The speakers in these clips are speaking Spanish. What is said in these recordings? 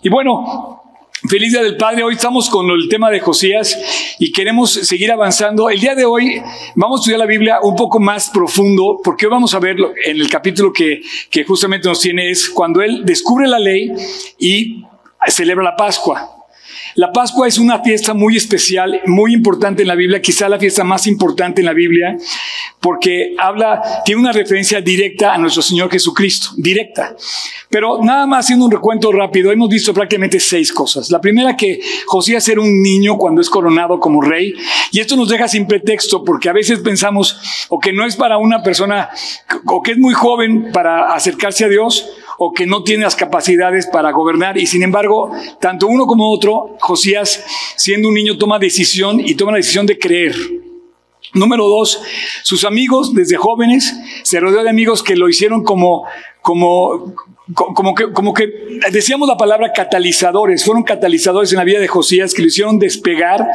Y bueno, Feliz Día del Padre, hoy estamos con el tema de Josías y queremos seguir avanzando. El día de hoy vamos a estudiar la Biblia un poco más profundo porque hoy vamos a ver en el capítulo que, que justamente nos tiene es cuando él descubre la ley y celebra la Pascua. La Pascua es una fiesta muy especial, muy importante en la Biblia, quizá la fiesta más importante en la Biblia, porque habla, tiene una referencia directa a nuestro Señor Jesucristo, directa. Pero nada más haciendo un recuento rápido, hemos visto prácticamente seis cosas. La primera que Josías era un niño cuando es coronado como rey, y esto nos deja sin pretexto, porque a veces pensamos o que no es para una persona, o que es muy joven para acercarse a Dios, o que no tiene las capacidades para gobernar. Y sin embargo, tanto uno como otro, Josías, siendo un niño, toma decisión y toma la decisión de creer. Número dos, sus amigos desde jóvenes se rodeó de amigos que lo hicieron como, como, como que, como que decíamos la palabra catalizadores, fueron catalizadores en la vida de Josías que lo hicieron despegar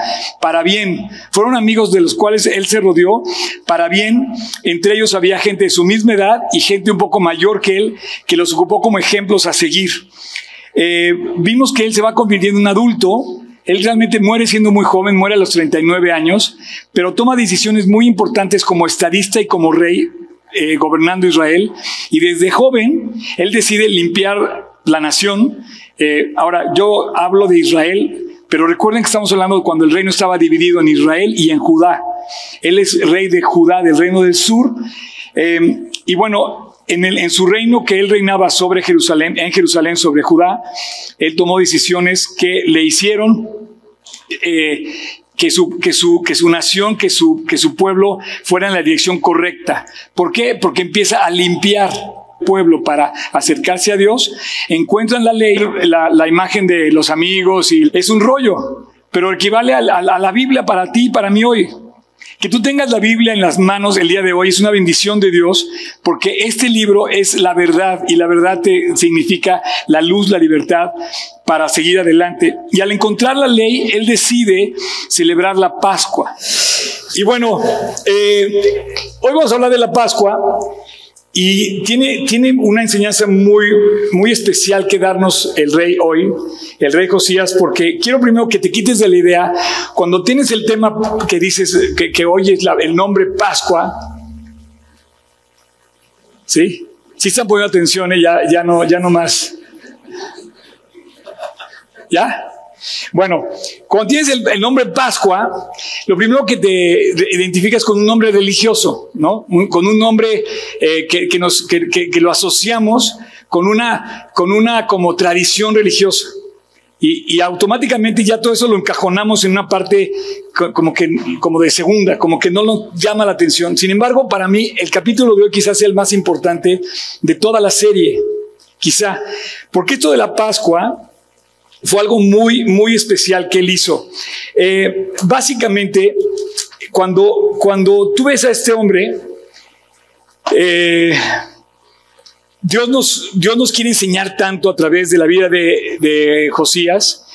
para bien. Fueron amigos de los cuales él se rodeó para bien. Entre ellos había gente de su misma edad y gente un poco mayor que él que los ocupó como ejemplos a seguir. Eh, vimos que él se va convirtiendo en un adulto. Él realmente muere siendo muy joven, muere a los 39 años, pero toma decisiones muy importantes como estadista y como rey eh, gobernando Israel y desde joven él decide limpiar la nación. Eh, ahora, yo hablo de Israel, pero recuerden que estamos hablando cuando el reino estaba dividido en Israel y en Judá. Él es rey de Judá, del reino del sur. Eh, y bueno, en, el, en, su reino que él reinaba sobre Jerusalén, en Jerusalén sobre Judá, él tomó decisiones que le hicieron eh, que su, que su, que su nación, que su, que su pueblo fuera en la dirección correcta. ¿Por qué? Porque empieza a limpiar pueblo para acercarse a Dios, encuentran la ley, la, la imagen de los amigos y es un rollo, pero equivale a, a, a la Biblia para ti y para mí hoy. Que tú tengas la Biblia en las manos el día de hoy es una bendición de Dios porque este libro es la verdad y la verdad te significa la luz, la libertad para seguir adelante. Y al encontrar la ley, él decide celebrar la Pascua. Y bueno, eh, hoy vamos a hablar de la Pascua y tiene, tiene una enseñanza muy, muy especial que darnos el rey hoy, el rey Josías, porque quiero primero que te quites de la idea, cuando tienes el tema que dices, que, oyes la, el nombre Pascua, ¿sí? Sí están poniendo atención, ¿eh? ya, ya, no, ya no más. ¿Ya? Bueno, cuando tienes el, nombre Pascua, lo primero que te identificas con un nombre religioso, ¿no? Con un nombre eh, que, que, nos, que, lo asociamos con una, con una como tradición religiosa. Y, y, automáticamente ya todo eso lo encajonamos en una parte como que como de segunda, como que no nos llama la atención. Sin embargo, para mí el capítulo de hoy quizás sea el más importante de toda la serie, quizá, porque esto de la Pascua fue algo muy, muy especial que él hizo. Eh, básicamente, cuando, cuando tú ves a este hombre, eh, Dios, nos, Dios nos quiere enseñar tanto a través de la vida de, Josías.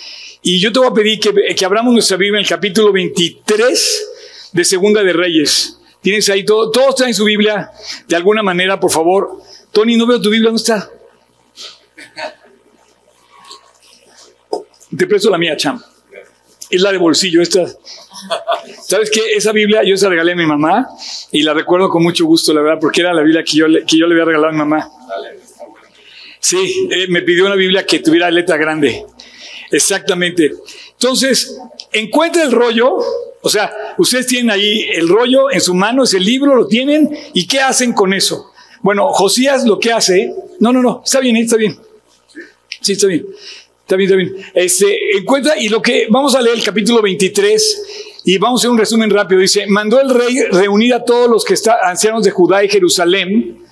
Y yo te voy a pedir que, que abramos nuestra Biblia en el capítulo 23 de Segunda de Reyes. Tienes ahí todo, todos traen su Biblia de alguna manera, por favor. Tony, no veo tu Biblia, ¿dónde está? Te presto la mía, Cham. Es la de bolsillo, esta. ¿Sabes qué? Esa Biblia yo se regalé a mi mamá y la recuerdo con mucho gusto, la verdad, porque era la Biblia que yo le, que yo le había regalado a mi mamá. Sí, eh, me pidió una Biblia que tuviera letra grande. Exactamente. Entonces, encuentra el rollo, o sea, ustedes tienen ahí el rollo en su mano, ese libro, lo tienen, ¿y qué hacen con eso? Bueno, Josías lo que hace, no, no, no, está bien, está bien. Sí, está bien. Está bien, está bien. Este, encuentra, y lo que, vamos a leer el capítulo 23 y vamos a hacer un resumen rápido. Dice, mandó el rey reunir a todos los que están ancianos de Judá y Jerusalén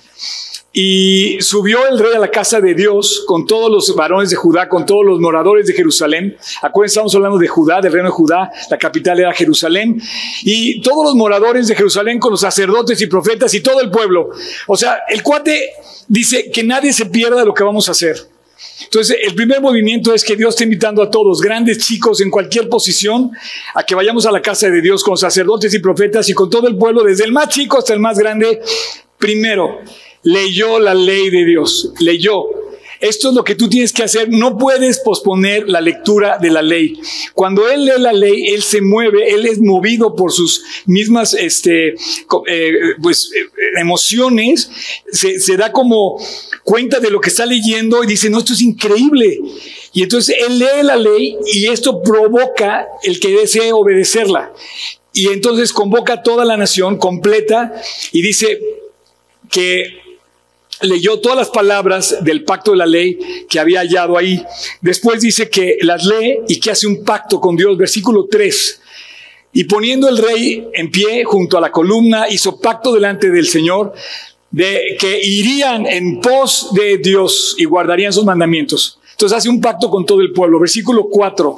y subió el rey a la casa de Dios con todos los varones de Judá, con todos los moradores de Jerusalén. Acuérdense, estamos hablando de Judá, del reino de Judá, la capital era Jerusalén. Y todos los moradores de Jerusalén con los sacerdotes y profetas y todo el pueblo. O sea, el cuate dice que nadie se pierda lo que vamos a hacer. Entonces, el primer movimiento es que Dios está invitando a todos, grandes, chicos, en cualquier posición, a que vayamos a la casa de Dios con sacerdotes y profetas y con todo el pueblo, desde el más chico hasta el más grande. Primero, leyó la ley de Dios, leyó. Esto es lo que tú tienes que hacer. No puedes posponer la lectura de la ley. Cuando él lee la ley, él se mueve, él es movido por sus mismas este, eh, pues, eh, emociones. Se, da como cuenta de lo que está leyendo y dice, no, esto es increíble. Y entonces él lee la ley y esto provoca el que desee obedecerla. Y entonces convoca a toda la nación completa y dice que leyó todas las palabras del pacto de la ley que había hallado ahí. Después dice que las lee y que hace un pacto con Dios. Versículo 3. Y poniendo el rey en pie junto a la columna, hizo pacto delante del Señor de que irían en pos de Dios y guardarían sus mandamientos. Entonces hace un pacto con todo el pueblo. Versículo 4.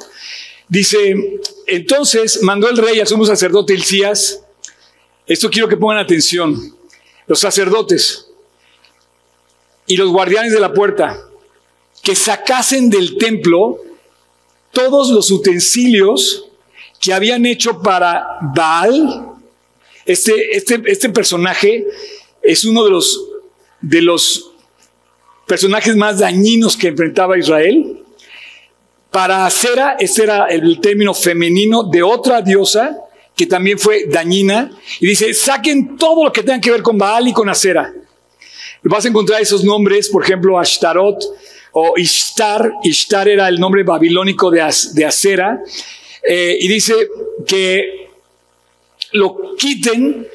Dice, entonces mandó el rey al sumo sacerdote Elías. Esto quiero que pongan atención. Los sacerdotes, y los guardianes de la puerta que sacasen del templo todos los utensilios que habían hecho para Baal. Este, este, este personaje es uno de los, de los personajes más dañinos que enfrentaba Israel. Para Acera, este era el término femenino de otra diosa que también fue dañina. Y dice, saquen todo lo que tenga que ver con Baal y con Acera. Vas a encontrar esos nombres, por ejemplo, Ashtarot o Ishtar. Ishtar era el nombre babilónico de, de Acera. Eh, y dice que lo quiten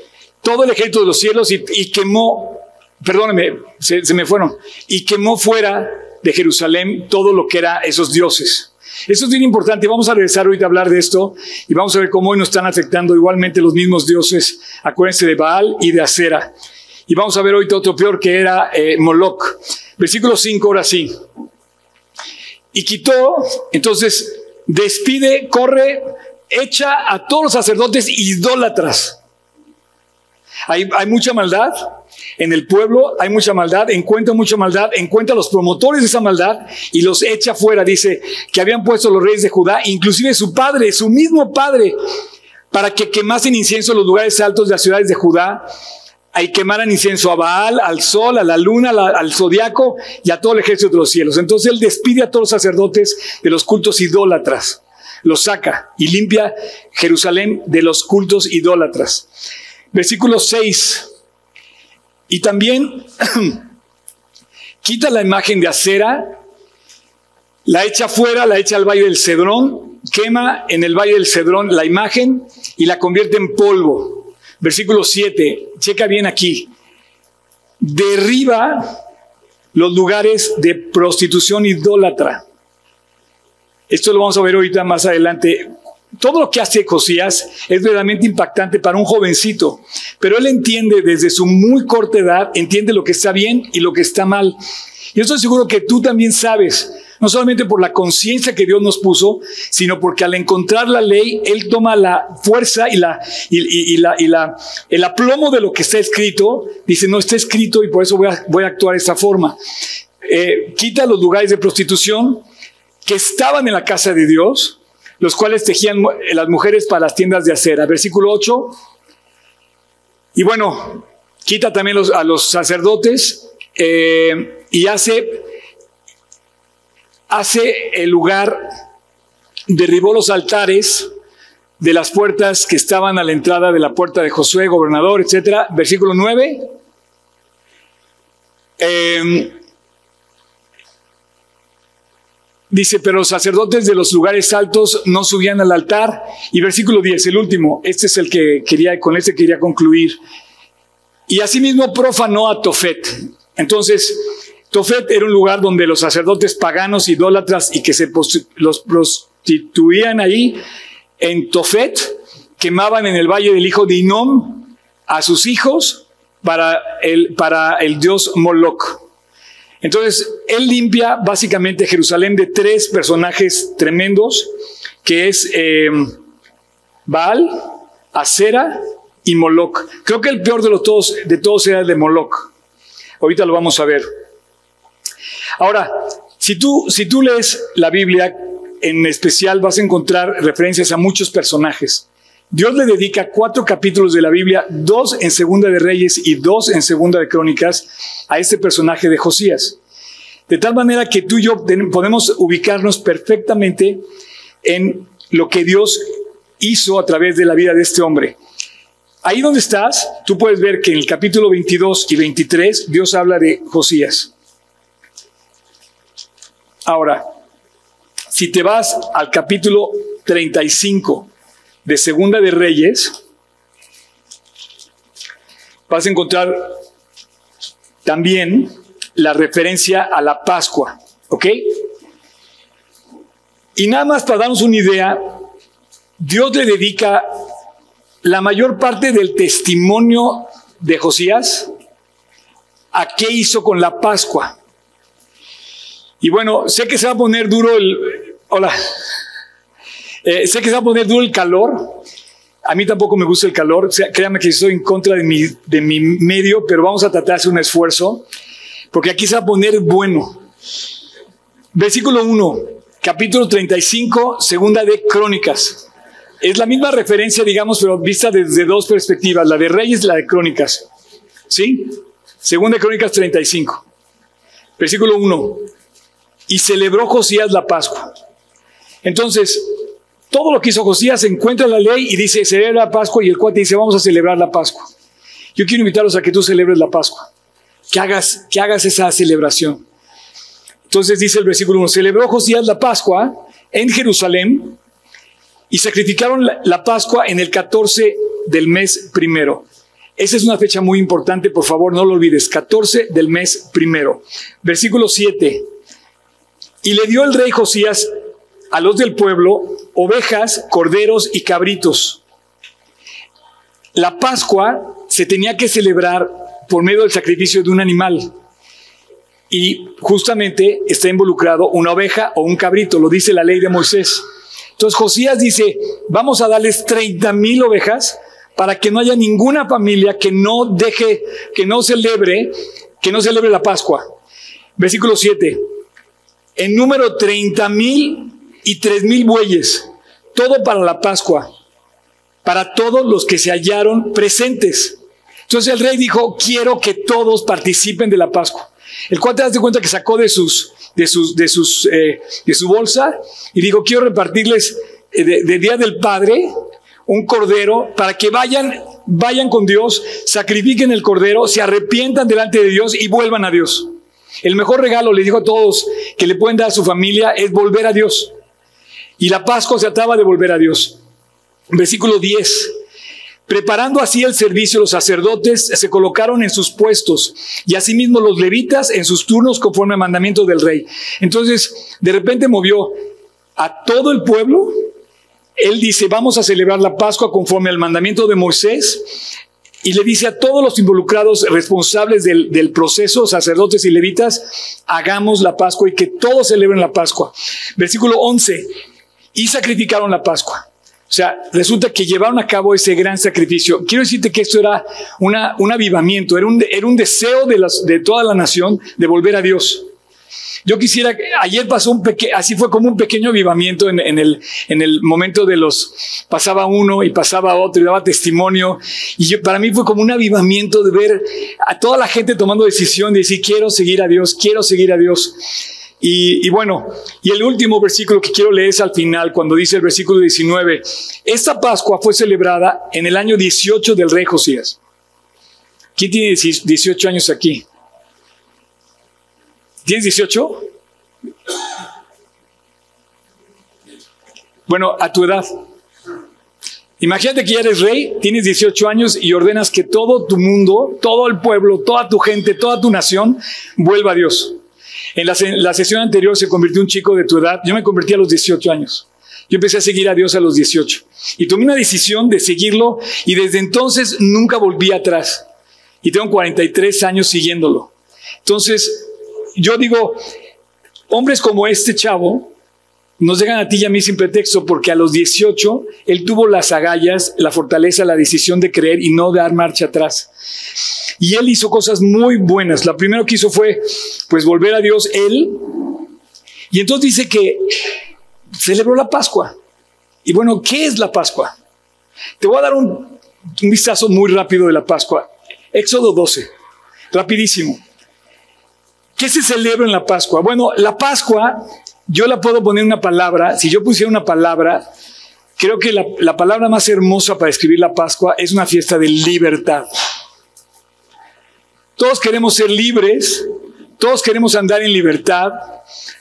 todo el ejército de los cielos y, quemó, perdóneme, se, me fueron, y quemó fuera de Jerusalén todo lo que era esos dioses. Eso es bien importante. Vamos a regresar ahorita a hablar de esto y vamos a ver cómo hoy nos están afectando igualmente los mismos dioses. Acuérdense de Baal y de Acera. Y vamos a ver hoy otro peor que era eh, Moloch. Versículo 5, ahora sí. Y quitó, entonces despide, corre, echa a todos los sacerdotes idólatras. Hay, hay mucha maldad en el pueblo, hay mucha maldad, encuentra mucha maldad, encuentra a los promotores de esa maldad y los echa fuera. Dice que habían puesto los reyes de Judá, inclusive su padre, su mismo padre, para que quemasen incienso en los lugares altos de las ciudades de Judá y quemaran incienso a Baal, al sol, a la luna, al zodiaco y a todo el ejército de los cielos. Entonces él despide a todos los sacerdotes de los cultos idólatras, los saca y limpia Jerusalén de los cultos idólatras. Versículo 6. Y también quita la imagen de acera, la echa fuera, la echa al valle del Cedrón, quema en el valle del Cedrón la imagen y la convierte en polvo. Versículo 7, checa bien aquí. Derriba los lugares de prostitución idólatra. Esto lo vamos a ver ahorita más adelante. Todo lo que hace Josías es verdaderamente impactante para un jovencito, pero él entiende desde su muy corta edad, entiende lo que está bien y lo que está mal. Y yo estoy seguro que tú también sabes no solamente por la conciencia que Dios nos puso, sino porque al encontrar la ley, Él toma la fuerza y, la, y, y la, el aplomo de lo que está escrito. Dice, no está escrito y por eso voy a, voy a actuar de esta forma. Eh, quita los lugares de prostitución que estaban en la casa de Dios, los cuales tejían las mujeres para las tiendas de acera. Versículo 8. Y bueno, quita también a los sacerdotes eh, y hace hace el lugar, derribó los altares de las puertas que estaban a la entrada de la puerta de Josué, gobernador, etc. Versículo 9. Em, dice, pero los sacerdotes de los lugares altos no subían al altar. Y versículo 10, el último, este es el que quería, con este quería concluir. Y asimismo profanó a Tofet. Entonces, Tofet era un lugar donde los sacerdotes paganos, idólatras y que se los prostituían ahí en Tofet, quemaban en el valle del hijo de Inom a sus hijos para el, para el dios Moloch. Entonces, él limpia básicamente Jerusalén de tres personajes tremendos, que es eh, Baal, Acera y Moloch. Creo que el peor de, los todos, de todos era el de Moloch. Ahorita lo vamos a ver. Ahora, si tú, si tú lees la Biblia, en especial vas a encontrar referencias a muchos personajes. Dios le dedica cuatro capítulos de la Biblia, dos en Segunda de Reyes y dos en Segunda de Crónicas, a este personaje de Josías. De tal manera que tú y yo podemos ubicarnos perfectamente en lo que Dios hizo a través de la vida de este hombre. Ahí donde estás, tú puedes ver que en el capítulo 22 y 23 Dios habla de Josías. Ahora, si te vas al capítulo 35 de Segunda de Reyes, vas a encontrar también la referencia a la Pascua, ¿ok? Y nada más para darnos una idea, Dios le dedica la mayor parte del testimonio de Josías a qué hizo con la Pascua. Y bueno, sé que se va a poner duro el... Hola. Eh, sé que se va a poner duro el calor. A mí tampoco me gusta el calor. créanme que estoy en contra de mi, de mi medio, pero vamos a tratar de hacer un esfuerzo, porque aquí se va a poner bueno. Versículo 1, capítulo 35, segunda de Crónicas. Es la misma referencia, digamos, pero vista desde dos perspectivas, la de Reyes y la de Crónicas. ¿Sí? Segunda de Crónicas 35. Versículo 1. Y celebró Josías la Pascua. Entonces, todo lo que hizo Josías se encuentra en la ley y dice, celebra la Pascua y el cuate dice, vamos a celebrar la Pascua. Yo quiero invitarlos a que tú celebres la Pascua, que hagas, que hagas esa celebración. Entonces dice el versículo 1, celebró Josías la Pascua en Jerusalén y sacrificaron la, Pascua en el 14 del mes primero. Esa es una fecha muy importante, por favor, no lo olvides. 14 del mes primero. Versículo 7. Y le dio el rey Josías a los del pueblo ovejas, corderos y cabritos. La Pascua se tenía que celebrar por medio del sacrificio de un animal. Y justamente está involucrado una oveja o un cabrito, lo dice la ley de Moisés. Entonces Josías dice, vamos a darles 30 mil ovejas para que no haya ninguna familia que no deje, que no celebre, que no celebre la Pascua. Versículo 7. En número 30 mil y 3 mil bueyes, todo para la Pascua, para todos los que se hallaron presentes. Entonces el rey dijo, quiero que todos participen de la Pascua. El cual te das cuenta que sacó de sus de, sus, de, sus, eh, de su bolsa y digo, quiero repartirles eh, de, Día del Padre un cordero para que vayan, vayan con Dios, sacrifiquen el cordero, se arrepientan delante de Dios y vuelvan a Dios. El mejor regalo, le digo a todos, que le pueden dar a su familia es volver a Dios. Y la Pascua se trataba de volver a Dios. Versículo 10. Preparando así el servicio, los sacerdotes se colocaron en sus puestos y asimismo los levitas en sus turnos conforme al mandamiento del rey. Entonces, de repente movió a todo el pueblo. Él dice, vamos a celebrar la Pascua conforme al mandamiento de Moisés. Y le dice a todos los involucrados responsables del, del proceso, sacerdotes y levitas, hagamos la Pascua y que todos celebren la Pascua. Versículo 11. Y sacrificaron la Pascua. O sea, resulta que llevaron a cabo ese gran sacrificio. Quiero decirte que esto era una, un avivamiento, era un, era un deseo de, las, de toda la nación de volver a Dios. Yo quisiera, ayer pasó un pequeño, así fue como un pequeño avivamiento en, el, en el momento de los, pasaba uno y pasaba otro y daba testimonio. Y para mí fue como un avivamiento de ver a toda la gente tomando decisión de decir, quiero seguir a Dios, quiero seguir a Dios. Y, bueno, y el último versículo que quiero leer es al final, cuando dice el versículo 19, esta Pascua fue celebrada en el año 18 del rey Josías. ¿Quién tiene 18 años aquí? ¿Tienes 18? Bueno, a tu edad. Imagínate que ya eres rey, tienes 18 años y ordenas que todo tu mundo, todo el pueblo, toda tu gente, toda tu nación vuelva a Dios. En la, sesión anterior se convirtió un chico de tu edad. Yo me convertí a los 18 años. Yo empecé a seguir a Dios a los 18 y tomé una decisión de seguirlo y desde entonces nunca volví atrás. Y tengo 43 años siguiéndolo. Entonces, yo digo, hombres como este chavo nos llegan a ti y a mí sin pretexto porque a los 18 él tuvo las agallas, la fortaleza, la decisión de creer y no dar marcha atrás. Y él hizo cosas muy buenas. La primera que hizo fue, pues, volver a Dios él. Y entonces dice que celebró la Pascua. Y bueno, ¿qué es la Pascua? Te voy a dar un, un vistazo muy rápido de la Pascua. Éxodo 12, rapidísimo. ¿Qué se celebra en la Pascua? Bueno, la Pascua, yo la puedo poner una palabra, si yo pusiera una palabra, creo que la, la palabra más hermosa para escribir la Pascua es una fiesta de libertad. Todos queremos ser libres, todos queremos andar en libertad,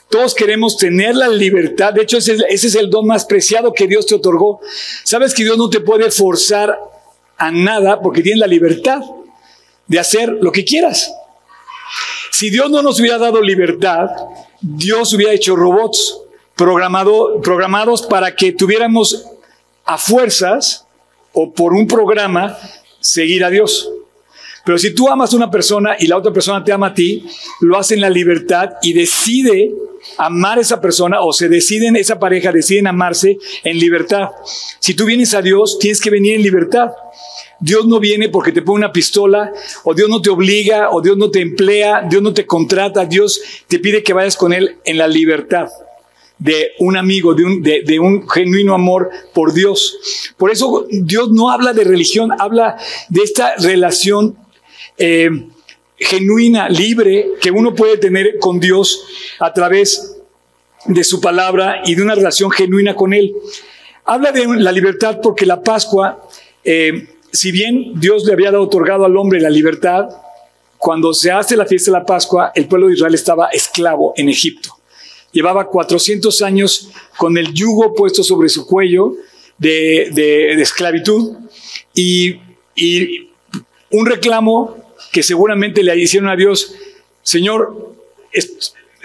todos queremos tener la libertad. De hecho, ese, es el don más preciado que Dios te otorgó. Sabes que Dios no te puede forzar a nada porque tienes la libertad de hacer lo que quieras. Si Dios no nos hubiera dado libertad, Dios hubiera hecho robots programado, programados para que tuviéramos a fuerzas o por un programa seguir a Dios. Pero si tú amas a una persona y la otra persona te ama a ti, lo hace en la libertad y decide amar a esa persona o se deciden, esa pareja deciden amarse en libertad. Si tú vienes a Dios, tienes que venir en libertad. Dios no viene porque te pone una pistola, o Dios no te obliga, o Dios no te emplea, Dios no te contrata, Dios te pide que vayas con Él en la libertad de un amigo, de un, de, un genuino amor por Dios. Por eso Dios no habla de religión, habla de esta relación eh, genuina, libre, que uno puede tener con Dios a través de su palabra y de una relación genuina con Él. Habla de la libertad porque la Pascua, eh, si bien Dios le había otorgado al hombre la libertad, cuando se hace la fiesta de la Pascua, el pueblo de Israel estaba esclavo en Egipto. Llevaba 400 años con el yugo puesto sobre su cuello de, esclavitud y, y un reclamo que seguramente le hicieron a Dios, Señor,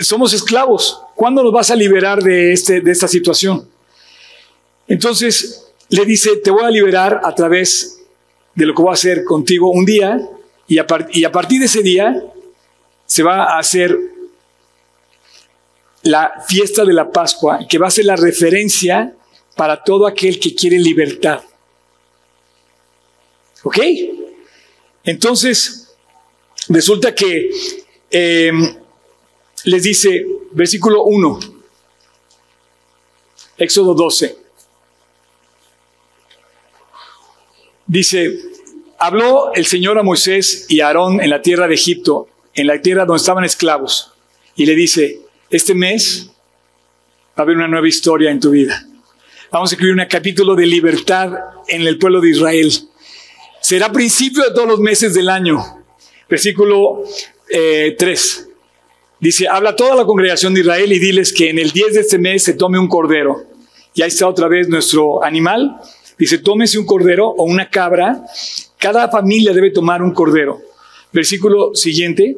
somos esclavos, ¿cuándo nos vas a liberar de, este, de esta situación? Entonces le dice, te voy a liberar a través de lo que voy a hacer contigo un día y a, y a partir de ese día se va a hacer la fiesta de la Pascua, que va a ser la referencia para todo aquel que quiere libertad. ¿Ok? Entonces, Resulta que em, les dice, versículo 1, Éxodo 12, dice, habló el Señor a Moisés y a Aarón en la tierra de Egipto, en la tierra donde estaban esclavos, y le dice, este mes va a haber una nueva historia en tu vida. Vamos a escribir un capítulo de libertad en el pueblo de Israel. Será principio de todos los meses del año versículo 3. Eh, dice, habla toda la congregación de Israel y diles que en el 10 de este mes se tome un cordero. Y ahí está otra vez nuestro animal. Dice, tómese un cordero o una cabra. Cada familia debe tomar un cordero. Versículo siguiente,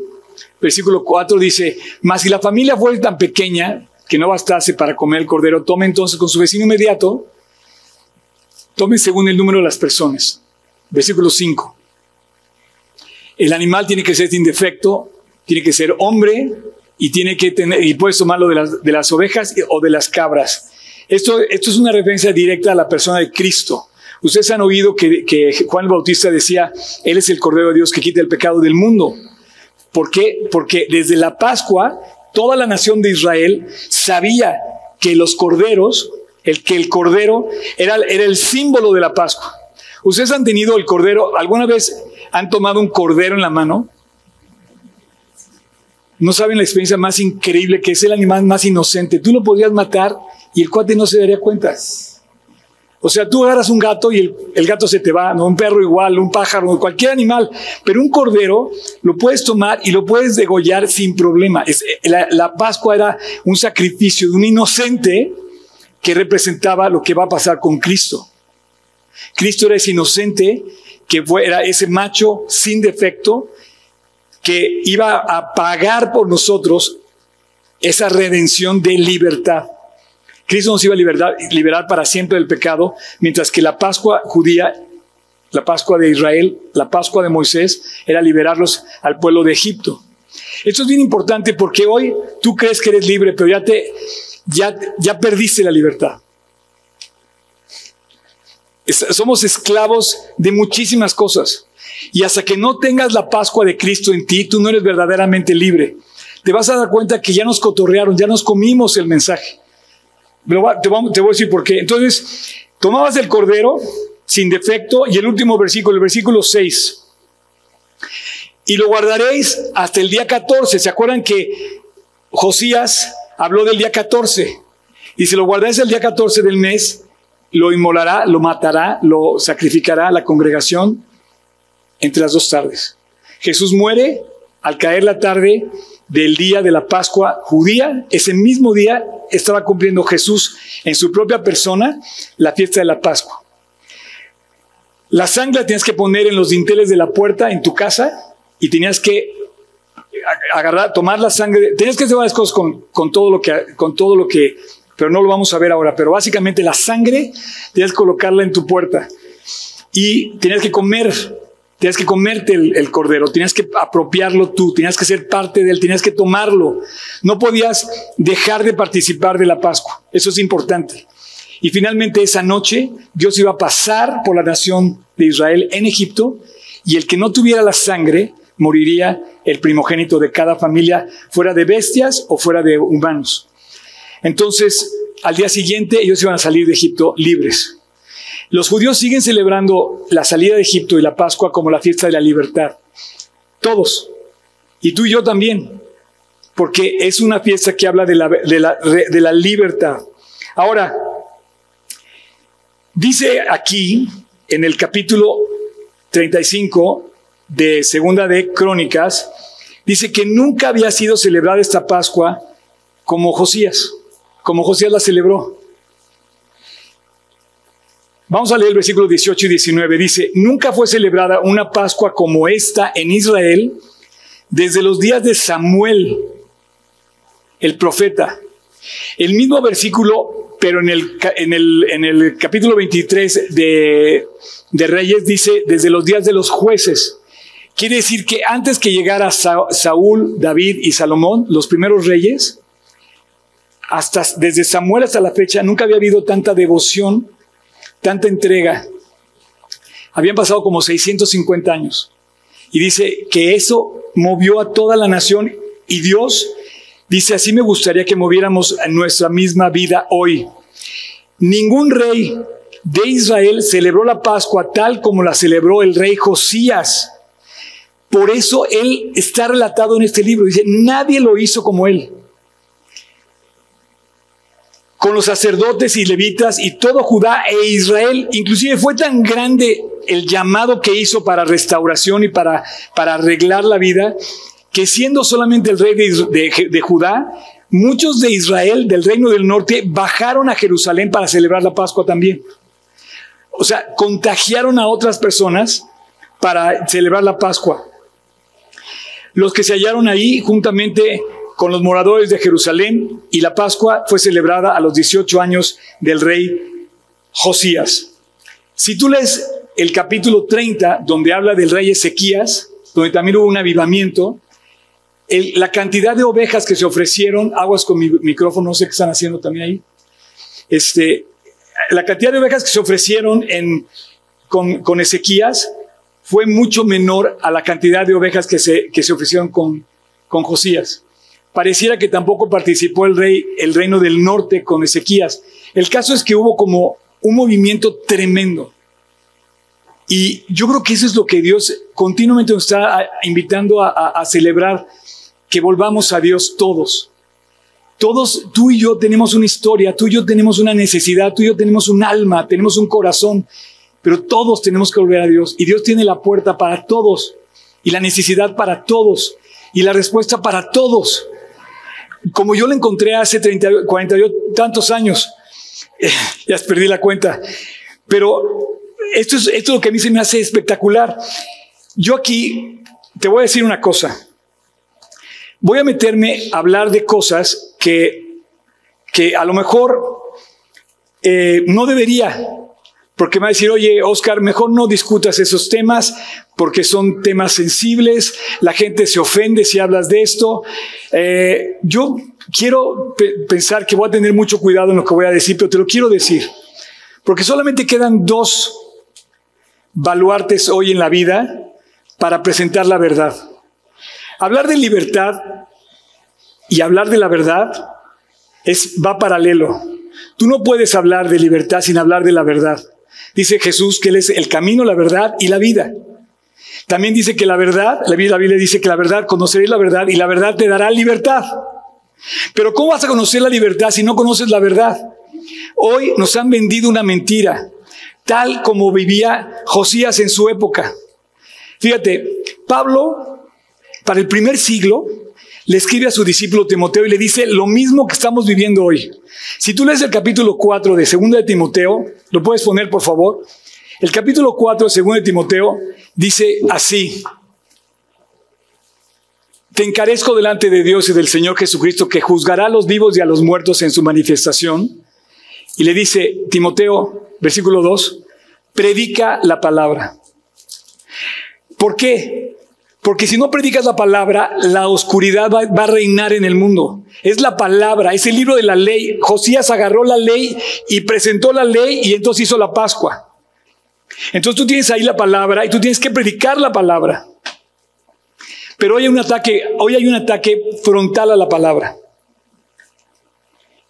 versículo 4 dice, mas si la familia fuera tan pequeña que no bastase para comer el cordero, tome entonces con su vecino inmediato, tome según el número de las personas. Versículo 5. El animal tiene que ser sin defecto, tiene que ser hombre y tiene que tener, y puedes tomarlo de las, de las ovejas o de las cabras. Esto, esto es una referencia directa a la persona de Cristo. Ustedes han oído que, Juan el Bautista decía, Él es el Cordero de Dios que quita el pecado del mundo. ¿Por qué? Porque desde la Pascua, toda la nación de Israel sabía que los corderos, el que el cordero era, era el símbolo de la Pascua. Ustedes han tenido el cordero, alguna vez han tomado un cordero en la mano. No saben la experiencia más increíble que es el animal más inocente. Tú lo podrías matar y el cuate no se daría cuenta. O sea, tú agarras un gato y el, gato se te va, no un perro igual, un pájaro, cualquier animal, pero un cordero lo puedes tomar y lo puedes degollar sin problema. La, la Pascua era un sacrificio de un inocente que representaba lo que va a pasar con Cristo. Cristo era ese inocente que era ese macho sin defecto que iba a pagar por nosotros esa redención de libertad. Cristo nos iba a liberar, liberar para siempre del pecado, mientras que la Pascua judía, la Pascua de Israel, la Pascua de Moisés, era liberarlos al pueblo de Egipto. Esto es bien importante porque hoy tú crees que eres libre, pero ya te, ya, ya perdiste la libertad. Somos esclavos de muchísimas cosas. Y hasta que no tengas la Pascua de Cristo en ti, tú no eres verdaderamente libre. Te vas a dar cuenta que ya nos cotorrearon, ya nos comimos el mensaje. Te voy a decir por qué. Entonces, tomabas el cordero sin defecto y el último versículo, el versículo 6. y lo guardaréis hasta el día 14. ¿Se acuerdan que Josías habló del día 14? Y si lo guardáis el día 14 del mes, lo inmolará, lo matará, lo sacrificará la congregación entre las dos tardes. Jesús muere al caer la tarde del día de la Pascua judía. Ese mismo día estaba cumpliendo Jesús en su propia persona la fiesta de la Pascua. La sangre la tienes que poner en los dinteles de la puerta en tu casa y tenías que agarrar, tomar la sangre, tenías que hacer varias cosas con, todo lo que, con todo lo que, pero no lo vamos a ver ahora, pero básicamente la sangre tenías que colocarla en tu puerta y tenías que comer, tenías que comerte el, el, cordero, tenías que apropiarlo tú, tenías que ser parte de él, tenías que tomarlo, no podías dejar de participar de la Pascua, eso es importante. Y finalmente esa noche Dios iba a pasar por la nación de Israel en Egipto y el que no tuviera la sangre moriría el primogénito de cada familia, fuera de bestias o fuera de humanos. Entonces, al día siguiente ellos iban a salir de Egipto libres. Los judíos siguen celebrando la salida de Egipto y la Pascua como la fiesta de la libertad. Todos. Y tú y yo también. Porque es una fiesta que habla de la, de la, la libertad. Ahora, dice aquí en el capítulo 35 de Segunda de Crónicas, dice que nunca había sido celebrada esta Pascua como Josías, como Josías la celebró. Vamos a leer el versículo 18 y 19. Dice, nunca fue celebrada una Pascua como esta en Israel desde los días de Samuel, el profeta. El mismo versículo, pero en el, capítulo 23 de, de Reyes dice, desde los días de los jueces. Quiere decir que antes que llegara Saúl, David y Salomón, los primeros reyes, hasta desde Samuel hasta la fecha nunca había habido tanta devoción, tanta entrega. Habían pasado como 650 años. Y dice que eso movió a toda la nación y Dios dice, así me gustaría que moviéramos nuestra misma vida hoy. Ningún rey de Israel celebró la Pascua tal como la celebró el rey Josías. Por eso él está relatado en este libro. Dice, nadie lo hizo como él. Con los sacerdotes y levitas y todo Judá e Israel, inclusive fue tan grande el llamado que hizo para restauración y para, para arreglar la vida, que siendo solamente el rey de, de Judá, muchos de Israel, del reino del norte, bajaron a Jerusalén para celebrar la Pascua también. O sea, contagiaron a otras personas para celebrar la Pascua los que se hallaron ahí juntamente con los moradores de Jerusalén y la Pascua fue celebrada a los 18 años del rey Josías. Si tú lees el capítulo 30, donde habla del rey Ezequías, donde también hubo un avivamiento, la cantidad de ovejas que se ofrecieron, aguas con mi micrófono, no sé qué están haciendo también ahí, este, la cantidad de ovejas que se ofrecieron con, con Ezequías fue mucho menor a la cantidad de ovejas que se, que se ofrecieron con, con Josías. Pareciera que tampoco participó el rey, el reino del norte con Ezequías. El caso es que hubo como un movimiento tremendo. Y yo creo que eso es lo que Dios continuamente nos está invitando a, a, celebrar, que volvamos a Dios todos. Todos, tú y yo tenemos una historia, tú y yo tenemos una necesidad, tú y yo tenemos un alma, tenemos un corazón pero todos tenemos que volver a Dios y Dios tiene la puerta para todos y la necesidad para todos y la respuesta para todos. Como yo la encontré hace 30, 40 tantos años, ya perdí la cuenta, pero esto es, esto es lo que a mí se me hace espectacular. Yo aquí te voy a decir una cosa. Voy a meterme a hablar de cosas que, que a lo mejor eh, no debería, porque me va a decir, oye, Oscar, mejor no discutas esos temas porque son temas sensibles, la gente se ofende si hablas de esto. Eh, yo quiero pensar que voy a tener mucho cuidado en lo que voy a decir, pero te lo quiero decir, porque solamente quedan dos baluartes hoy en la vida para presentar la verdad. Hablar de libertad y hablar de la verdad es, va paralelo. Tú no puedes hablar de libertad sin hablar de la verdad. Dice Jesús que Él es el camino, la verdad y la vida. También dice que la verdad, la Biblia, dice que la verdad, conoceréis la verdad y la verdad te dará libertad. Pero ¿cómo vas a conocer la libertad si no conoces la verdad? Hoy nos han vendido una mentira, tal como vivía Josías en su época. Fíjate, Pablo, para el primer siglo, le escribe a su discípulo Timoteo y le dice lo mismo que estamos viviendo hoy. Si tú lees el capítulo 4 de 2 de Timoteo, lo puedes poner por favor. El capítulo 4 de 2 de Timoteo dice así. Te encarezco delante de Dios y del Señor Jesucristo que juzgará a los vivos y a los muertos en su manifestación. Y le dice, Timoteo, versículo 2, predica la palabra. ¿Por qué? Porque si no predicas la palabra, la oscuridad va, a reinar en el mundo. Es la palabra, es el libro de la ley. Josías agarró la ley y presentó la ley y entonces hizo la Pascua. Entonces tú tienes ahí la palabra y tú tienes que predicar la palabra. Pero hoy hay un ataque, hoy hay un ataque frontal a la palabra.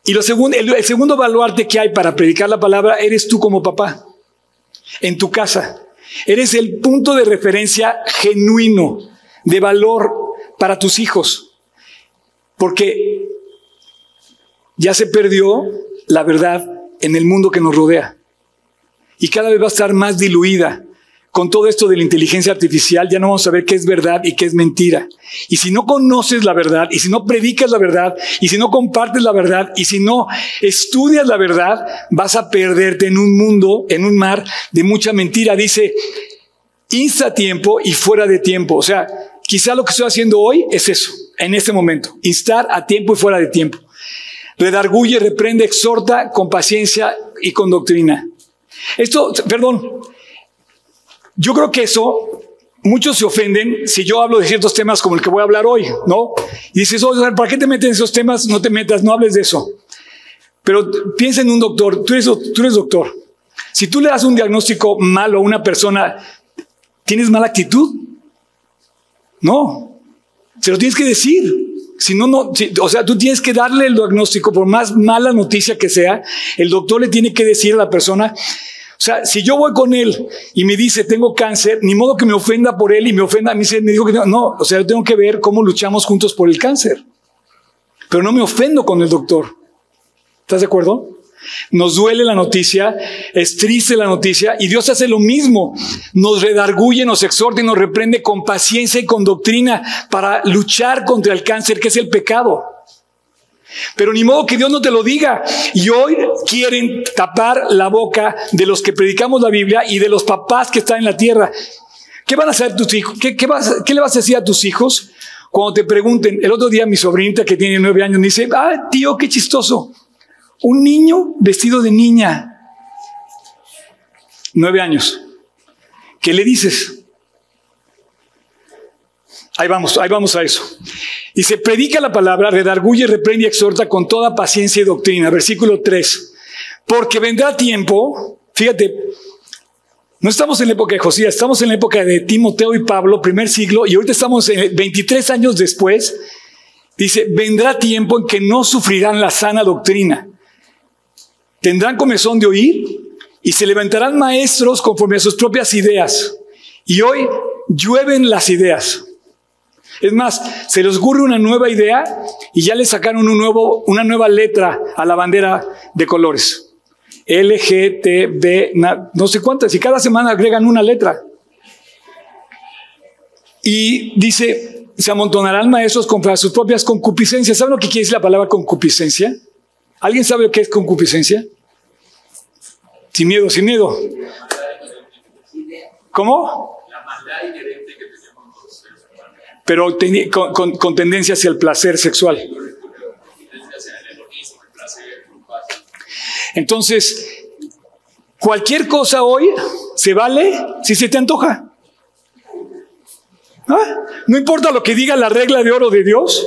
Y el, el segundo baluarte que hay para predicar la palabra eres tú como papá, en tu casa. Eres el punto de referencia genuino, de valor para tus hijos. Porque ya se perdió la verdad en el mundo que nos rodea. Y cada vez va a estar más diluida con todo esto de la inteligencia artificial, ya no vamos a saber qué es verdad y qué es mentira. Y si no conoces la verdad, y si no predicas la verdad, y si no compartes la verdad, y si no estudias la verdad, vas a perderte en un mundo, en un mar de mucha mentira. Dice, insta tiempo y fuera de tiempo. O sea, quizá lo que estoy haciendo hoy es eso, en este momento, instar a tiempo y fuera de tiempo. Redarguye, reprende, exhorta con paciencia y con doctrina. Esto, perdón, yo creo que eso, muchos se ofenden si yo hablo de ciertos temas como el que voy a hablar hoy, ¿no? Y dices, oye, ¿para qué te metes en esos temas? No te metas, no hables de eso. Pero piensa en un doctor, tú eres, doctor. Si tú le das un diagnóstico malo a una persona, ¿tienes mala actitud? No, se lo tienes que decir. Si no, no, o sea, tú tienes que darle el diagnóstico, por más mala noticia que sea, el doctor le tiene que decir a la persona, sea, si yo voy con él y me dice tengo cáncer, ni modo que me ofenda por él y me ofenda a mí, me dijo que no, no, o sea, yo tengo que ver cómo luchamos juntos por el cáncer. Pero no me ofendo con el doctor. ¿Estás de acuerdo? Nos duele la noticia, es triste la noticia y Dios hace lo mismo. Nos redarguye, nos exhorta y nos reprende con paciencia y con doctrina para luchar contra el cáncer que es el pecado. Pero ni modo que Dios no te lo diga. Y hoy quieren tapar la boca de los que predicamos la Biblia y de los papás que están en la tierra. ¿Qué van a hacer tus hijos? ¿Qué, le vas a decir a tus hijos cuando te pregunten? El otro día mi sobrinita que tiene nueve años me dice, ah, tío, qué chistoso. Un niño vestido de niña. Nueve años. ¿Qué le dices? Ahí vamos, ahí vamos a eso. Y se predica la palabra, redarguye, reprende y exhorta con toda paciencia y doctrina. Versículo 3. Porque vendrá tiempo, fíjate, no estamos en la época de Josías, estamos en la época de Timoteo y Pablo, primer siglo, y ahorita estamos en 23 años después. Dice, vendrá tiempo en que no sufrirán la sana doctrina. Tendrán comezón de oír y se levantarán maestros conforme a sus propias ideas. Y hoy llueven las ideas. Es más, se les ocurre una nueva idea y ya le sacaron un nuevo, una nueva letra a la bandera de colores. L, G, T, B, no sé cuántas, y cada semana agregan una letra. Y dice, se amontonarán maestros contra sus propias concupiscencias. ¿Saben lo que quiere decir la palabra concupiscencia? ¿Alguien sabe lo que es concupiscencia? Sin miedo, sin miedo. ¿Cómo? La maldad pero con, tendencia hacia el placer sexual. Entonces, cualquier cosa hoy se vale si se te antoja. No importa lo que diga la regla de oro de Dios.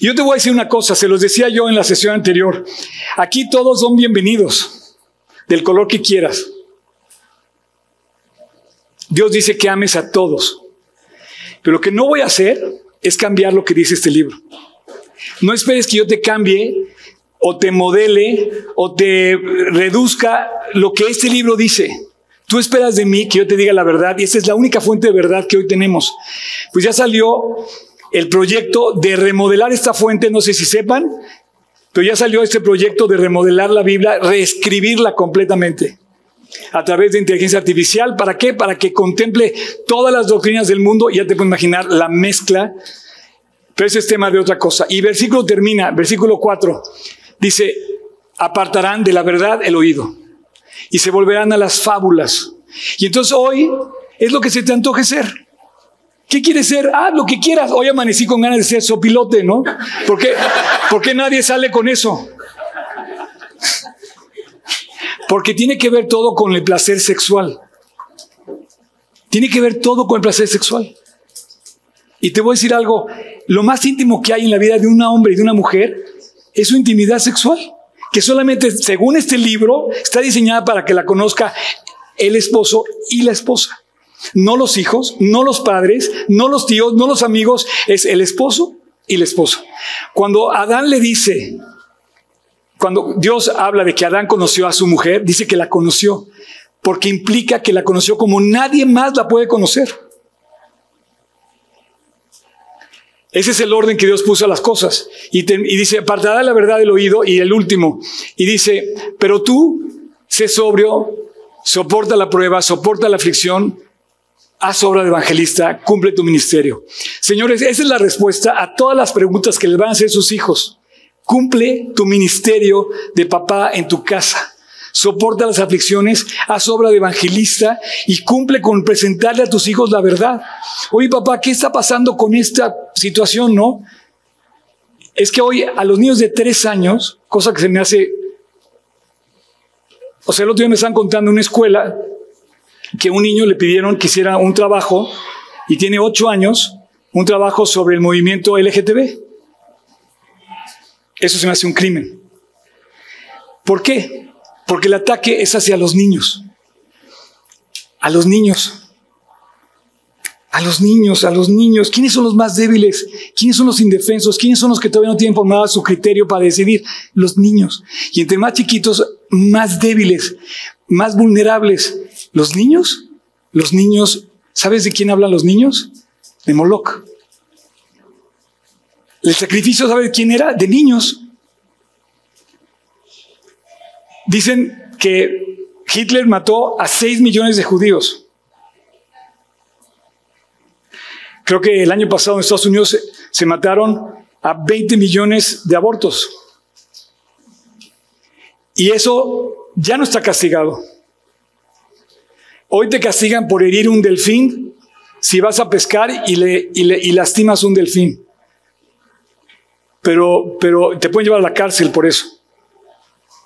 Yo te voy a decir una cosa, se los decía yo en la sesión anterior. Aquí todos son bienvenidos, del color que quieras. Dios dice que ames a todos. Pero lo que no voy a hacer es cambiar lo que dice este libro. No esperes que yo te cambie o te modele o te reduzca lo que este libro dice. Tú esperas de mí que yo te diga la verdad y esa es la única fuente de verdad que hoy tenemos. Pues ya salió el proyecto de remodelar esta fuente, no sé si sepan, pero ya salió este proyecto de remodelar la Biblia, reescribirla completamente a través de inteligencia artificial. ¿Para qué? Para que contemple todas las doctrinas del mundo. Ya te puedes imaginar la mezcla, pero ese es tema de otra cosa. Y versículo termina, versículo 4, dice, apartarán de la verdad el oído y se volverán a las fábulas. Y entonces hoy es lo que se te antoje ser. ¿Qué quieres ser? Ah, lo que quieras. Hoy amanecí con ganas de ser sopilote, ¿no? ¿Por qué, ¿Por qué nadie sale con eso? Porque tiene que ver todo con el placer sexual. Tiene que ver todo con el placer sexual. Y te voy a decir algo, lo más íntimo que hay en la vida de un hombre y de una mujer es su intimidad sexual, que solamente, según este libro, está diseñada para que la conozca el esposo y la esposa. No los hijos, no los padres, no los tíos, no los amigos, es el esposo y la esposa. Cuando Adán le dice, cuando Dios habla de que Adán conoció a su mujer, dice que la conoció, porque implica que la conoció como nadie más la puede conocer. Ese es el orden que Dios puso a las cosas. Y, dice, apartará la verdad del oído y el último. Y dice, pero tú, sé sobrio, soporta la prueba, soporta la aflicción, haz obra de evangelista, cumple tu ministerio. Señores, esa es la respuesta a todas las preguntas que les van a hacer sus hijos. Cumple tu ministerio de papá en tu casa. Soporta las aflicciones, haz obra de evangelista y cumple con presentarle a tus hijos la verdad. Oye, papá, ¿qué está pasando con esta situación, no? Es que hoy a los niños de tres años, cosa que se me hace... O sea, el otro día me están contando en una escuela que un niño le pidieron que hiciera un trabajo y tiene ocho años, un trabajo sobre el movimiento LGTB. Eso se me hace un crimen. ¿Por qué? Porque el ataque es hacia los niños. A los niños. A los niños, a los niños. ¿Quiénes son los más débiles? ¿Quiénes son los indefensos? ¿Quiénes son los que todavía no tienen formado su criterio para decidir? Los niños. Y entre más chiquitos, más débiles, más vulnerables. Los niños, los niños, ¿sabes de quién hablan los niños? De Moloch. El sacrificio, ¿sabe quién era? De niños. Dicen que Hitler mató a 6 millones de judíos. Creo que el año pasado en Estados Unidos se, se mataron a 20 millones de abortos. Y eso ya no está castigado. Hoy te castigan por herir un delfín si vas a pescar y, le, y, lastimas un delfín. Pero, pero te pueden llevar a la cárcel por eso.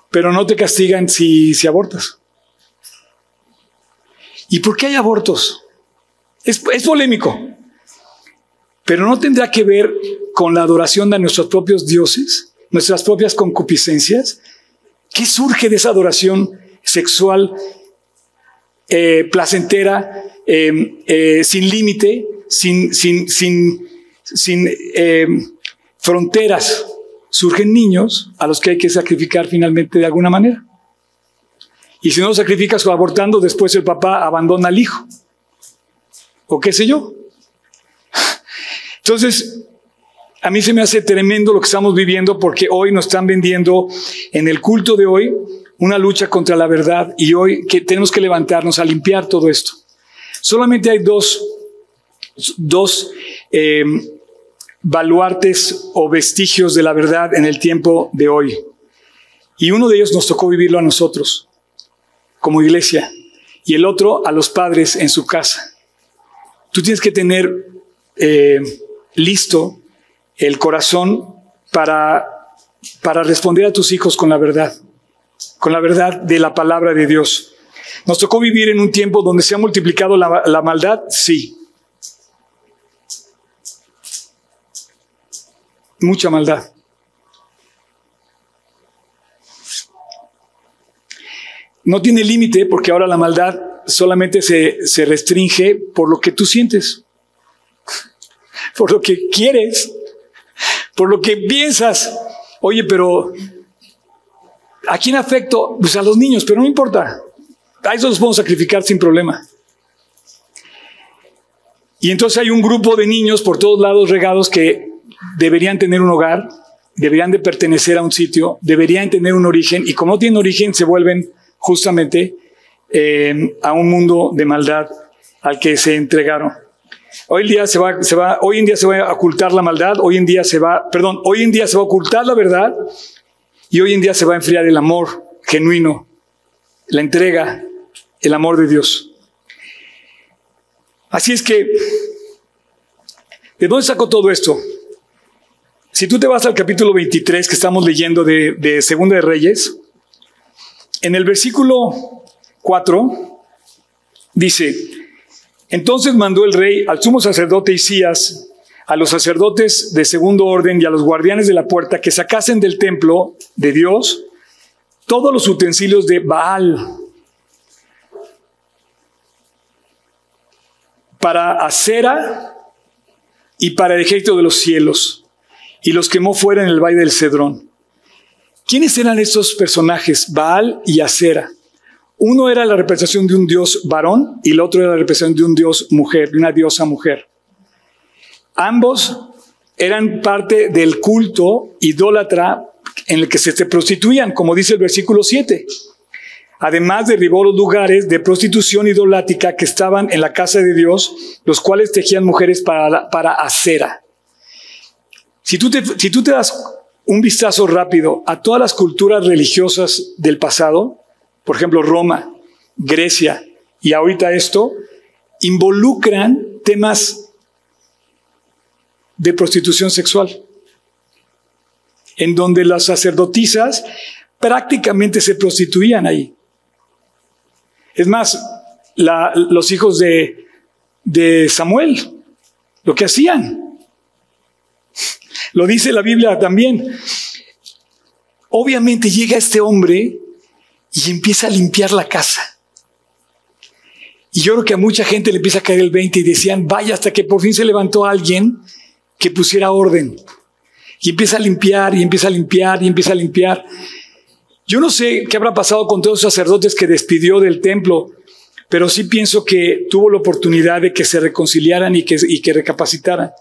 Pero no te castigan si, si abortas. ¿Y por qué hay abortos? Es, es polémico. Pero no tendrá que ver con la adoración de nuestros propios dioses, nuestras propias concupiscencias. ¿Qué surge de esa adoración sexual eh, placentera, em, eh, sin límite, sin, sin, sin, sin fronteras. Surgen niños a los que hay que sacrificar finalmente de alguna manera. Y si no lo sacrificas abortando, después el papá abandona al hijo. O qué sé yo. Entonces, a mí se me hace tremendo lo que estamos viviendo porque hoy nos están vendiendo en el culto de hoy una lucha contra la verdad y hoy que tenemos que levantarnos a limpiar todo esto. Solamente hay dos, dos em, baluartes o vestigios de la verdad en el tiempo de hoy. Y uno de ellos nos tocó vivirlo a nosotros, como iglesia, y el otro a los padres en su casa. Tú tienes que tener eh, listo el corazón para, para responder a tus hijos con la verdad con la verdad de la palabra de Dios. ¿Nos tocó vivir en un tiempo donde se ha multiplicado la, maldad? Sí. Mucha maldad. No tiene límite porque ahora la maldad solamente se, se restringe por lo que tú sientes, por lo que quieres, por lo que piensas. Oye, pero ¿A quién afecto? Pues a los niños, pero no importa. a eso los podemos sacrificar sin problema. Y entonces hay un grupo de niños por todos lados regados que deberían tener un hogar, deberían de pertenecer a un sitio, deberían tener un origen y como tienen origen se vuelven justamente eh, a un mundo de maldad al que se entregaron. Hoy en día se va, se va, hoy en día se va a ocultar la maldad, hoy en día se va, perdón, hoy en día se va a ocultar la verdad y hoy en día se va a enfriar el amor genuino, la entrega, el amor de Dios. Así es que, ¿de dónde sacó todo esto? Si tú te vas al capítulo 23 que estamos leyendo de, de Segunda de Reyes, en el versículo 4 dice, entonces mandó el rey al sumo sacerdote Isías, a los sacerdotes de segundo orden y a los guardianes de la puerta que sacasen del templo de Dios todos los utensilios de Baal para acera y para el ejército de los cielos, y los quemó fuera en el valle del Cedrón. ¿Quiénes eran estos personajes? Baal y Acera. Uno era la representación de un dios varón y el otro era la representación de un dios mujer, de una diosa mujer. Ambos eran parte del culto idólatra en el que se prostituían, como dice el versículo 7. Además derribó los lugares de prostitución idolática que estaban en la casa de Dios, los cuales tejían mujeres para, para acera. Si tú, te, das un vistazo rápido a todas las culturas religiosas del pasado, por ejemplo Roma, Grecia y ahorita esto, involucran temas de prostitución sexual, en donde las sacerdotisas prácticamente se prostituían ahí. Es más, los hijos de Samuel, lo que hacían. Lo dice la Biblia también. Obviamente llega este hombre y empieza a limpiar la casa. Y yo creo que a mucha gente le empieza a caer el 20 y decían, vaya, hasta que por fin se levantó alguien que pusiera orden. Y empieza a limpiar y empieza a limpiar y empieza a limpiar. Yo no sé qué habrá pasado con todos los sacerdotes que despidió del templo, pero sí pienso que tuvo la oportunidad de que se reconciliaran y que, recapacitaran.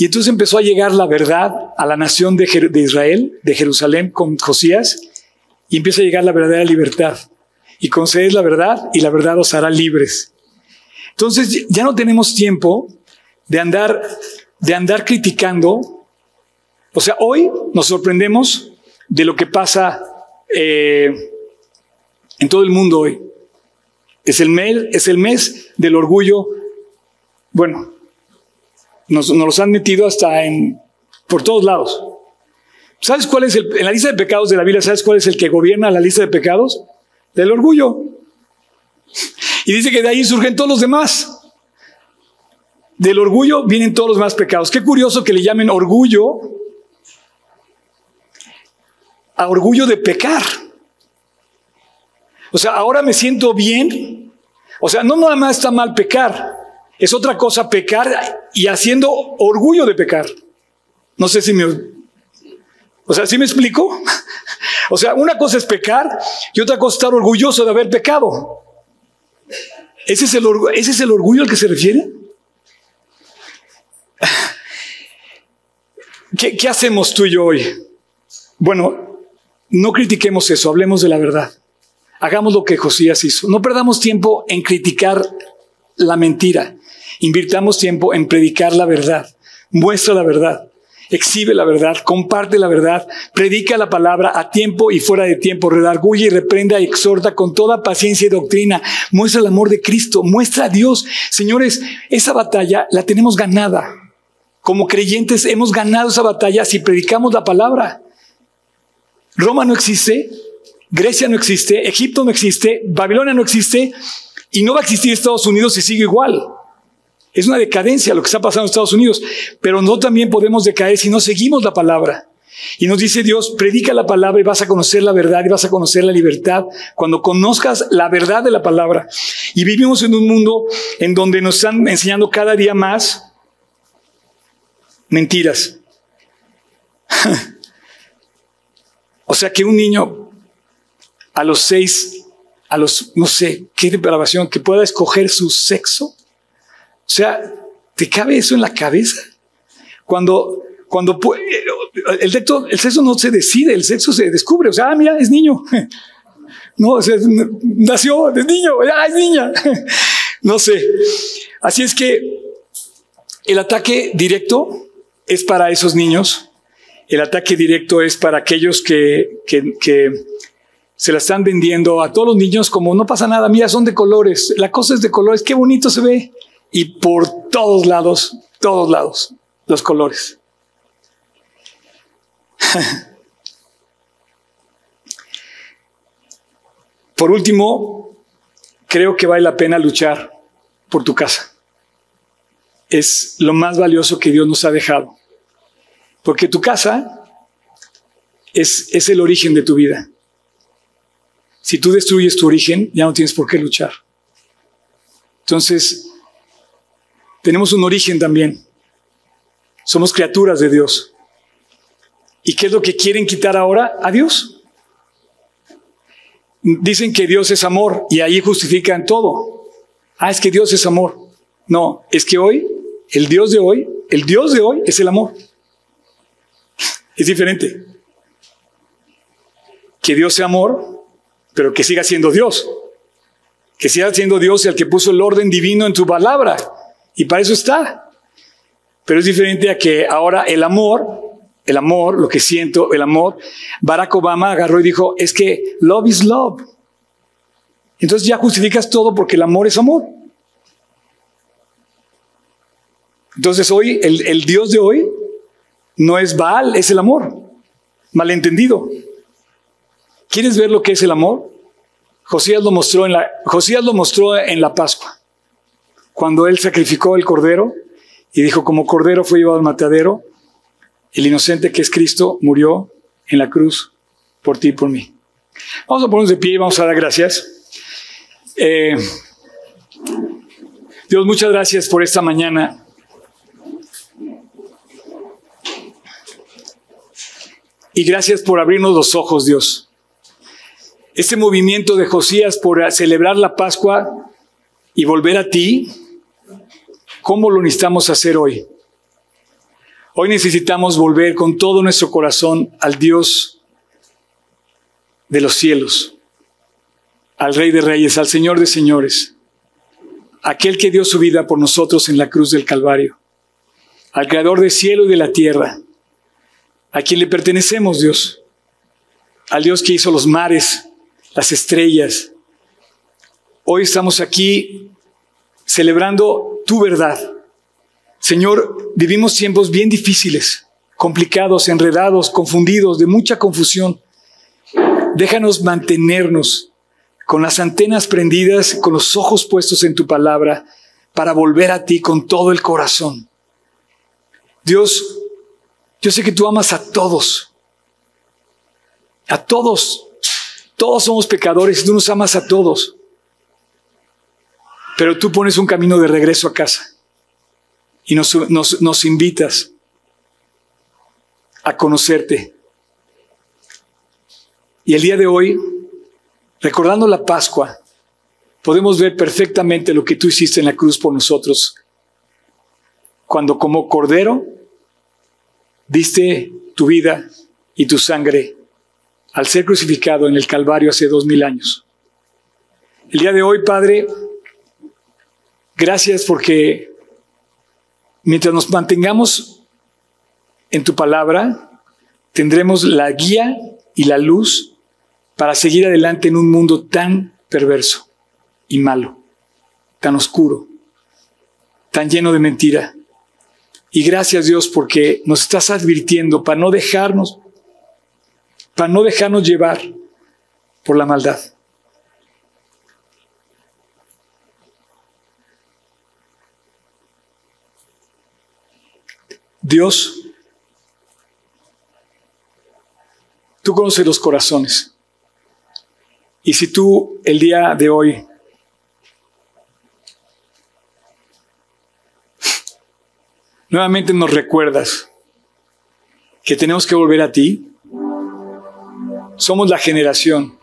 Y entonces empezó a llegar la verdad a la nación de, Israel, de Jerusalén, con Josías, y empieza a llegar la verdadera libertad. Y conceded la verdad y la verdad os hará libres. Entonces ya no tenemos tiempo de andar, de andar criticando. O sea, hoy nos sorprendemos de lo que pasa eh, en todo el mundo hoy. Es el, mes, es el mes del orgullo. Bueno, nos, nos los han metido hasta en, por todos lados. ¿Sabes cuál es el, en la lista de pecados de la Biblia, ¿sabes cuál es el que gobierna la lista de pecados? Del orgullo. Y dice que de ahí surgen todos los demás. Del orgullo vienen todos los demás pecados. Qué curioso que le llamen orgullo a orgullo de pecar. O sea, ahora me siento bien. O sea, no nada más está mal pecar, es otra cosa pecar y haciendo orgullo de pecar. No sé si me... O sea, ¿sí me explico? O sea, una cosa es pecar y otra cosa es estar orgulloso de haber pecado. ¿Ese es el, ¿ese es el orgullo al que se refiere? ¿Qué, ¿Qué hacemos tú y yo hoy? Bueno, no critiquemos eso, hablemos de la verdad. Hagamos lo que Josías hizo. No perdamos tiempo en criticar la mentira. Invirtamos tiempo en predicar la verdad. Muestra la verdad. Exhibe la verdad, comparte la verdad, predica la palabra a tiempo y fuera de tiempo, redarguye y reprenda y exhorta con toda paciencia y doctrina. Muestra el amor de Cristo, muestra a Dios. Señores, esa batalla la tenemos ganada. Como creyentes hemos ganado esa batalla si predicamos la palabra. Roma no existe, Grecia no existe, Egipto no existe, Babilonia no existe y no va a existir Estados Unidos si sigue igual. Es una decadencia lo que está pasando en Estados Unidos, pero no también podemos decaer si no seguimos la palabra. Y nos dice Dios, predica la palabra y vas a conocer la verdad y vas a conocer la libertad cuando conozcas la verdad de la palabra. Y vivimos en un mundo en donde nos están enseñando cada día más mentiras. O sea que un niño a los seis a los, no sé, qué depravación, que pueda escoger su sexo. O sea, ¿te cabe eso en la cabeza? Cuando, cuando el sexo, el sexo no se decide, el sexo se descubre. O sea, ah, mira, es niño. No, o sea, nació, es niño, ya es niña. No sé. Así es que el ataque directo es para esos niños. El ataque directo es para aquellos que, que, que se la están vendiendo a todos los niños como no pasa nada, mira, son de colores, la cosa es de colores, qué bonito se ve. Y por todos lados, todos lados, los colores. por último, creo que vale la pena luchar por tu casa. Es lo más valioso que Dios nos ha dejado. Porque tu casa es, es el origen de tu vida. Si tú destruyes tu origen, ya no tienes por qué luchar. Entonces, tenemos un origen también. Somos criaturas de Dios. ¿Y qué es lo que quieren quitar ahora? A Dios. Dicen que Dios es amor y ahí justifican todo. Ah, es que Dios es amor. No, es que hoy, el Dios de hoy, el Dios de hoy es el amor. Es diferente. Que Dios sea amor pero que siga siendo Dios. Que siga siendo Dios el que puso el orden divino en tu palabra. Y para eso está. Pero es diferente a que ahora el amor, el amor, lo que siento, el amor, Barack Obama agarró y dijo, es que love is love. Entonces ya justificas todo porque el amor es amor. Entonces hoy, el, el Dios de hoy no es Baal, es el amor. Malentendido. ¿Quieres ver lo que es el amor? Josías lo mostró en la, Josías lo mostró en la Pascua, cuando él sacrificó el cordero y dijo, como cordero fue llevado al matadero, el inocente que es Cristo murió en la cruz por ti y por mí. Vamos a ponernos de pie y vamos a dar gracias. Eh, Dios, muchas gracias por esta mañana. Y gracias por abrirnos los ojos, Dios. Este movimiento de Josías por celebrar la Pascua y volver a ti, ¿cómo lo necesitamos hacer hoy? Hoy necesitamos volver con todo nuestro corazón al Dios de los cielos, al Rey de Reyes, al Señor de Señores, aquel que dio su vida por nosotros en la cruz del Calvario, al Creador del cielo y de la tierra, a quien le pertenecemos, Dios, al Dios que hizo los mares, las estrellas. Hoy estamos aquí celebrando tu verdad. Señor, vivimos tiempos bien difíciles, complicados, enredados, confundidos, de mucha confusión. Déjanos mantenernos con las antenas prendidas, con los ojos puestos en tu palabra, para volver a ti con todo el corazón. Dios, yo sé que tú amas a todos, a todos todos somos pecadores y tú nos amas a todos. Pero tú pones un camino de regreso a casa y nos, nos, invitas a conocerte. Y el día de hoy, recordando la Pascua, podemos ver perfectamente lo que tú hiciste en la cruz por nosotros. Cuando como cordero diste tu vida y tu sangre al ser crucificado en el Calvario hace dos mil años. El día de hoy, Padre, gracias porque mientras nos mantengamos en tu palabra, tendremos la guía y la luz para seguir adelante en un mundo tan perverso y malo, tan oscuro, tan lleno de mentira. Y gracias Dios porque nos estás advirtiendo para no dejarnos para no dejarnos llevar por la maldad. Dios, tú conoces los corazones. Y si tú el día de hoy nuevamente nos recuerdas que tenemos que volver a ti, somos la generación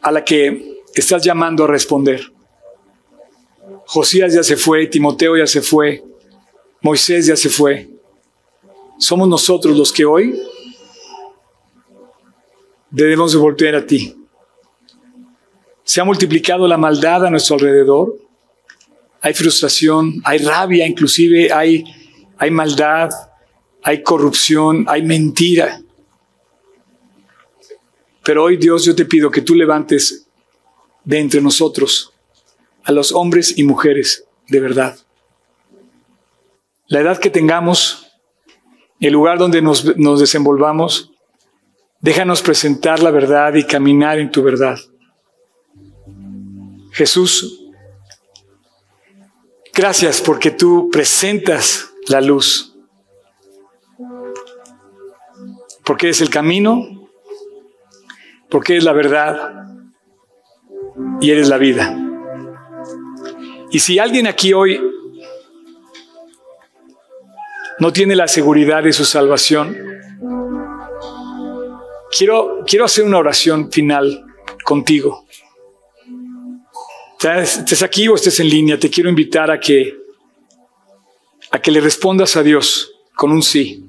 a la que estás llamando a responder. Josías ya se fue, Timoteo ya se fue, Moisés ya se fue. Somos nosotros los que hoy debemos de a ti. Se ha multiplicado la maldad a nuestro alrededor. Hay frustración, hay rabia, inclusive hay, hay maldad, hay corrupción, hay mentira. Pero hoy Dios yo te pido que tú levantes de entre nosotros a los hombres y mujeres de verdad. La edad que tengamos, el lugar donde nos, nos desenvolvamos, déjanos presentar la verdad y caminar en tu verdad. Jesús, gracias porque tú presentas la luz, porque eres el camino, porque eres la verdad y eres la vida. Y si alguien aquí hoy no tiene la seguridad de su salvación, quiero, quiero hacer una oración final contigo. Estés aquí o estés en línea, te quiero invitar a que, a que le respondas a Dios con un sí.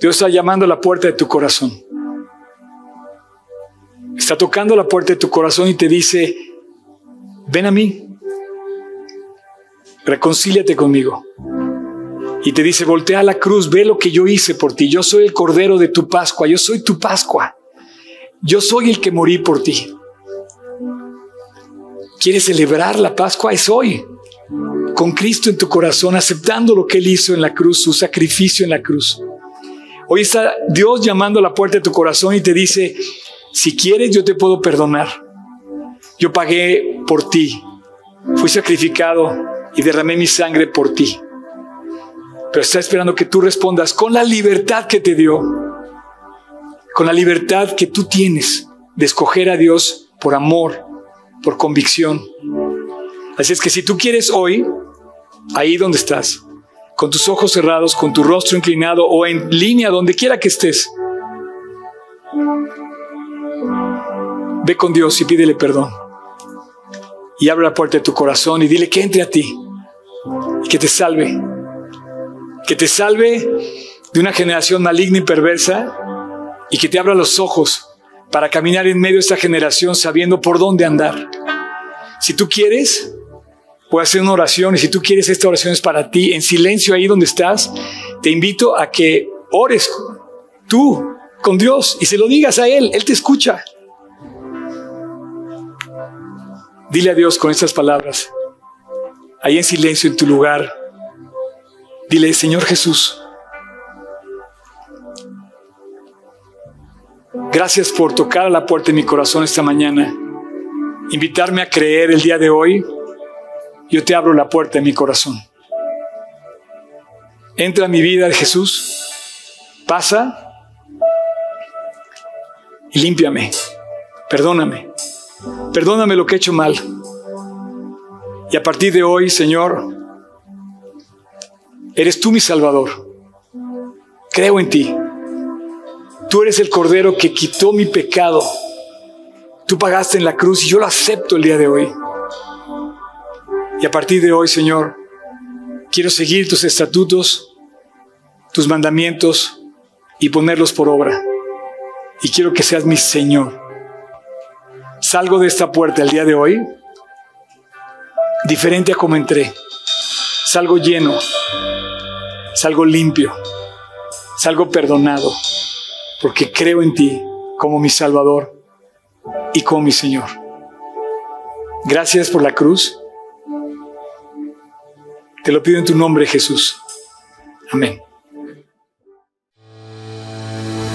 Dios está llamando a la puerta de tu corazón. Está tocando la puerta de tu corazón y te dice, ven a mí, reconcíliate conmigo. Y te dice, voltea a la cruz, ve lo que yo hice por ti. Yo soy el Cordero de tu Pascua, yo soy tu Pascua. Yo soy el que morí por ti. ¿Quieres celebrar la Pascua? Es hoy. Con Cristo en tu corazón, aceptando lo que Él hizo en la cruz, su sacrificio en la cruz. Hoy está Dios llamando a la puerta de tu corazón y te dice, si quieres yo te puedo perdonar. Yo pagué por ti. Fui sacrificado y derramé mi sangre por ti. Pero está esperando que tú respondas con la libertad que te dio, con la libertad que tú tienes de escoger a Dios por amor, por convicción. Así es que si tú quieres hoy, ahí donde estás, con tus ojos cerrados, con tu rostro inclinado o en línea, donde quiera que estés, ve con Dios y pídele perdón. Y abre la puerta de tu corazón y dile que entre a ti y que te salve. Que te salve de una generación maligna y perversa y que te abra los ojos para caminar en medio de esta generación sabiendo por dónde andar. Si tú quieres, puedo hacer una oración y si tú quieres, esta oración es para ti, en silencio ahí donde estás, te invito a que ores tú con Dios y se lo digas a Él, Él te escucha. Dile a Dios con estas palabras, ahí en silencio en tu lugar, dile, Señor Jesús, Gracias por tocar la puerta de mi corazón esta mañana, invitarme a creer el día de hoy. Yo te abro la puerta de mi corazón. Entra a mi vida, Jesús. Pasa y límpiame. Perdóname. Perdóname lo que he hecho mal. Y a partir de hoy, Señor, eres tú mi Salvador. Creo en ti. Tú eres el Cordero que quitó mi pecado. Tú pagaste en la cruz y yo lo acepto el día de hoy. Y a partir de hoy, Señor, quiero seguir tus estatutos, tus mandamientos y ponerlos por obra. Y quiero que seas mi Señor. Salgo de esta puerta el día de hoy diferente a como entré. Salgo lleno, salgo limpio, salgo perdonado porque creo en ti como mi Salvador y como mi Señor. Gracias por la cruz. Te lo pido en tu nombre, Jesús. Amén.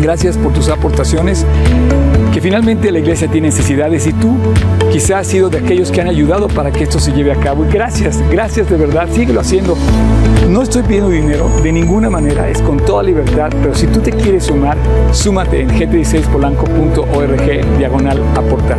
Gracias por tus aportaciones, que finalmente la iglesia tiene necesidades y tú quizás has sido de aquellos que han ayudado para que esto se lleve a cabo. Y gracias, gracias de verdad, síguelo haciendo. No estoy pidiendo dinero de ninguna manera, es con toda libertad, pero si tú te quieres sumar, súmate en gt16polanco.org diagonal aportar.